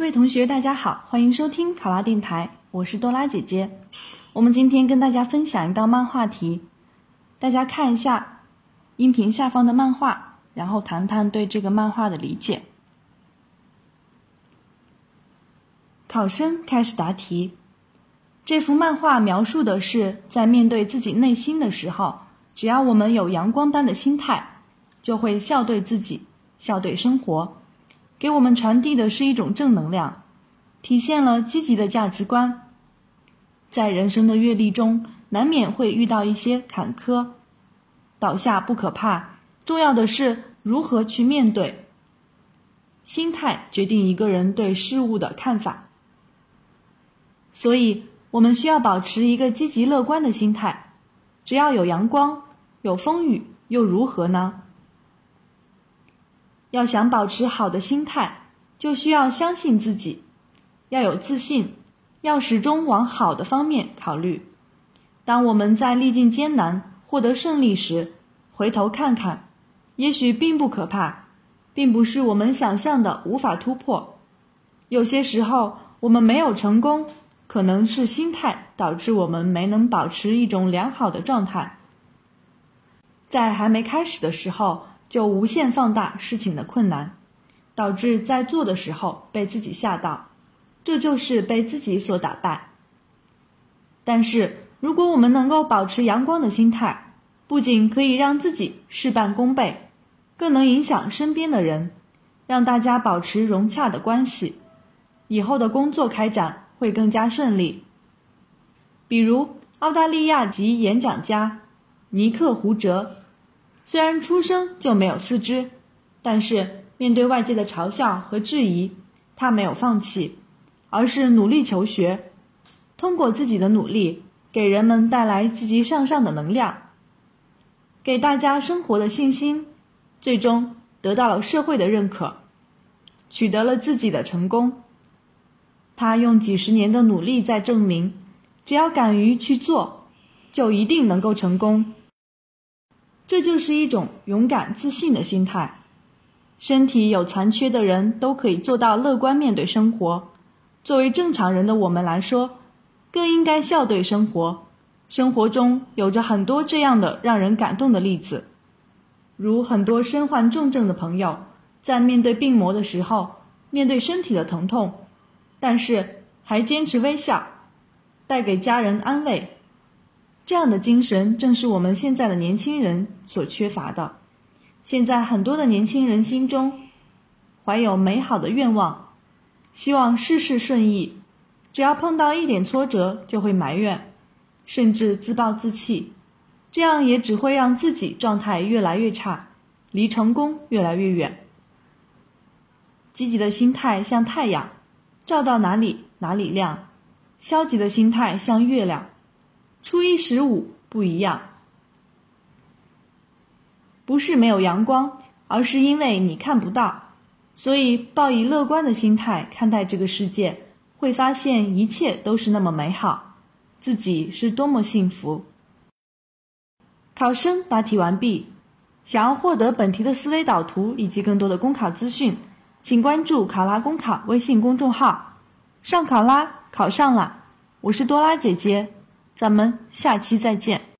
各位同学，大家好，欢迎收听考拉电台，我是多拉姐姐。我们今天跟大家分享一道漫画题，大家看一下音频下方的漫画，然后谈谈对这个漫画的理解。考生开始答题。这幅漫画描述的是，在面对自己内心的时候，只要我们有阳光般的心态，就会笑对自己，笑对生活。给我们传递的是一种正能量，体现了积极的价值观。在人生的阅历中，难免会遇到一些坎坷，倒下不可怕，重要的是如何去面对。心态决定一个人对事物的看法，所以我们需要保持一个积极乐观的心态。只要有阳光，有风雨，又如何呢？要想保持好的心态，就需要相信自己，要有自信，要始终往好的方面考虑。当我们在历尽艰难获得胜利时，回头看看，也许并不可怕，并不是我们想象的无法突破。有些时候，我们没有成功，可能是心态导致我们没能保持一种良好的状态。在还没开始的时候。就无限放大事情的困难，导致在做的时候被自己吓到，这就是被自己所打败。但是，如果我们能够保持阳光的心态，不仅可以让自己事半功倍，更能影响身边的人，让大家保持融洽的关系，以后的工作开展会更加顺利。比如，澳大利亚籍演讲家尼克胡哲。虽然出生就没有四肢，但是面对外界的嘲笑和质疑，他没有放弃，而是努力求学，通过自己的努力，给人们带来积极向上的能量，给大家生活的信心，最终得到了社会的认可，取得了自己的成功。他用几十年的努力在证明，只要敢于去做，就一定能够成功。这就是一种勇敢自信的心态。身体有残缺的人都可以做到乐观面对生活。作为正常人的我们来说，更应该笑对生活。生活中有着很多这样的让人感动的例子，如很多身患重症的朋友，在面对病魔的时候，面对身体的疼痛，但是还坚持微笑，带给家人安慰。这样的精神正是我们现在的年轻人所缺乏的。现在很多的年轻人心中怀有美好的愿望，希望事事顺意，只要碰到一点挫折就会埋怨，甚至自暴自弃，这样也只会让自己状态越来越差，离成功越来越远。积极的心态像太阳，照到哪里哪里亮；消极的心态像月亮。初一十五不一样，不是没有阳光，而是因为你看不到。所以，抱以乐观的心态看待这个世界，会发现一切都是那么美好，自己是多么幸福。考生答题完毕，想要获得本题的思维导图以及更多的公考资讯，请关注“考拉公考”微信公众号。上考拉，考上了，我是多拉姐姐。咱们下期再见。